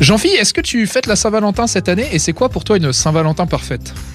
Jean-Phi, est-ce que tu fêtes la Saint-Valentin cette année et c'est quoi pour toi une Saint-Valentin parfaite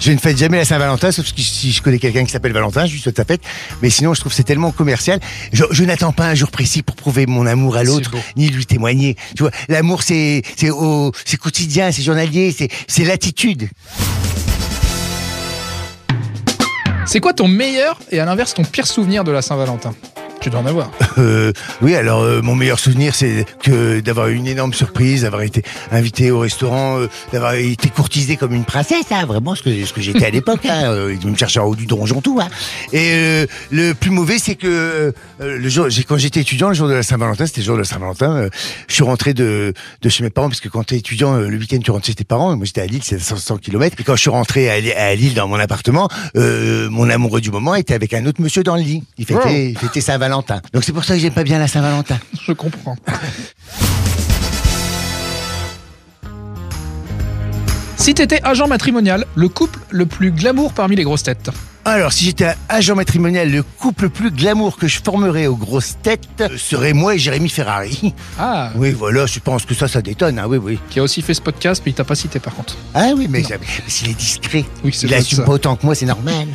je ne fête jamais la Saint-Valentin, sauf si je connais quelqu'un qui s'appelle Valentin, je lui souhaite sa fête. Mais sinon, je trouve que c'est tellement commercial. Je, je n'attends pas un jour précis pour prouver mon amour à l'autre, ni lui témoigner. Tu vois, l'amour, c'est c'est quotidien, c'est journalier, c'est c'est l'attitude. C'est quoi ton meilleur et à l'inverse ton pire souvenir de la Saint-Valentin? Tu dois en avoir. Euh, oui, alors euh, mon meilleur souvenir, c'est que d'avoir eu une énorme surprise, d'avoir été invité au restaurant, euh, d'avoir été courtisé comme une princesse, hein, vraiment ce que ce que j'étais à l'époque. Hein, euh, ils me cherchaient en haut du donjon tout. Hein. Et euh, le plus mauvais, c'est que euh, le jour, j'ai- quand j'étais étudiant, le jour de la Saint-Valentin, c'était le jour de la Saint-Valentin, euh, je suis rentré de de chez mes parents parce que quand t'es étudiant, euh, le week-end tu rentres chez tes parents. Moi, j'étais à Lille, c'est 500 km. Et quand je suis rentré à, Li- à Lille dans mon appartement, euh, mon amoureux du moment était avec un autre monsieur dans le lit. Il fêtait, Wow. il fêtait Saint-Valentin. Donc c'est pour ça que j'aime pas bien la Saint-Valentin. Je comprends. Si t'étais agent matrimonial, le couple le plus glamour parmi les grosses têtes. Alors, si j'étais agent matrimonial, le couple le plus glamour que je formerais aux grosses têtes euh, serait moi et Jérémy Ferrari. Ah, Oui, voilà, je pense que ça, ça détonne. Ah oui, oui. qui a aussi fait ce podcast, mais il t'a pas cité par contre. Ah oui, mais, mais s'il est discret, Oui, c'est il peut-être assume ça. pas autant que moi, c'est normal.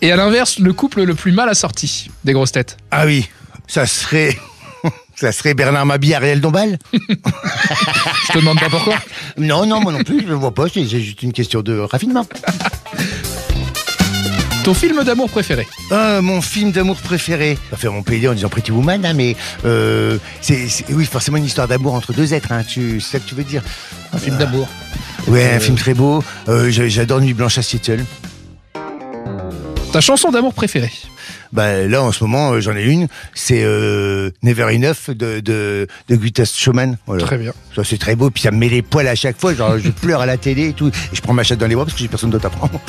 Et à l'inverse, le couple le plus mal assorti des grosses têtes. Ah oui, ça serait... Ça serait Bernard Mabie, Ariel Dombal Je te demande pas pourquoi. Non, non, moi non plus, je ne vois pas, c'est juste une question de raffinement. Ton film d'amour préféré? Ah, mon film d'amour préféré. Je vais faire mon PD en disant Pretty Woman, hein, mais euh, c'est c'est- oui forcément une histoire d'amour entre deux êtres. Hein, tu, c'est ça que tu veux dire? Un film d'amour. Ouais, un film très beau. Euh, j'a- J'adore Nuit Blanche à Seattle. Ta chanson d'amour préférée Bah là en ce moment euh, j'en ai une. C'est euh, Never Enough de de. Voilà. Très bien. Ça c'est très beau. Puis ça me met les poils à chaque fois. Genre je pleure à la télé et tout. Et je prends ma chatte dans les bras parce que j'ai personne d'autre à prendre.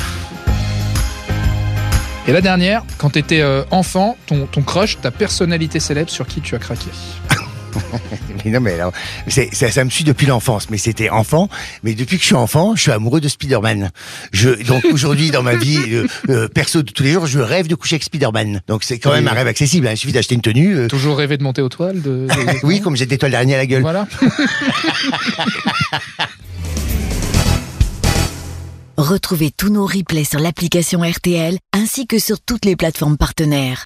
Et la dernière, quand t'étais euh, enfant, ton, ton crush, ta personnalité célèbre sur qui tu as craqué? Mais non, mais alors, ça, ça me suit depuis l'enfance. Mais c'était enfant. Mais depuis que je suis enfant, je suis amoureux de Spider-Man. Je, donc aujourd'hui, dans ma vie euh, euh, perso de tous les jours, je rêve de coucher avec Spider-Man. Donc c'est quand Oui. même un rêve accessible. hein. Il suffit d'acheter une tenue. euh, Toujours rêvé de monter aux toiles de, de- oui, comme j'ai des toiles à la gueule. Voilà. Retrouvez tous nos replays sur l'application RTL ainsi que sur toutes les plateformes partenaires.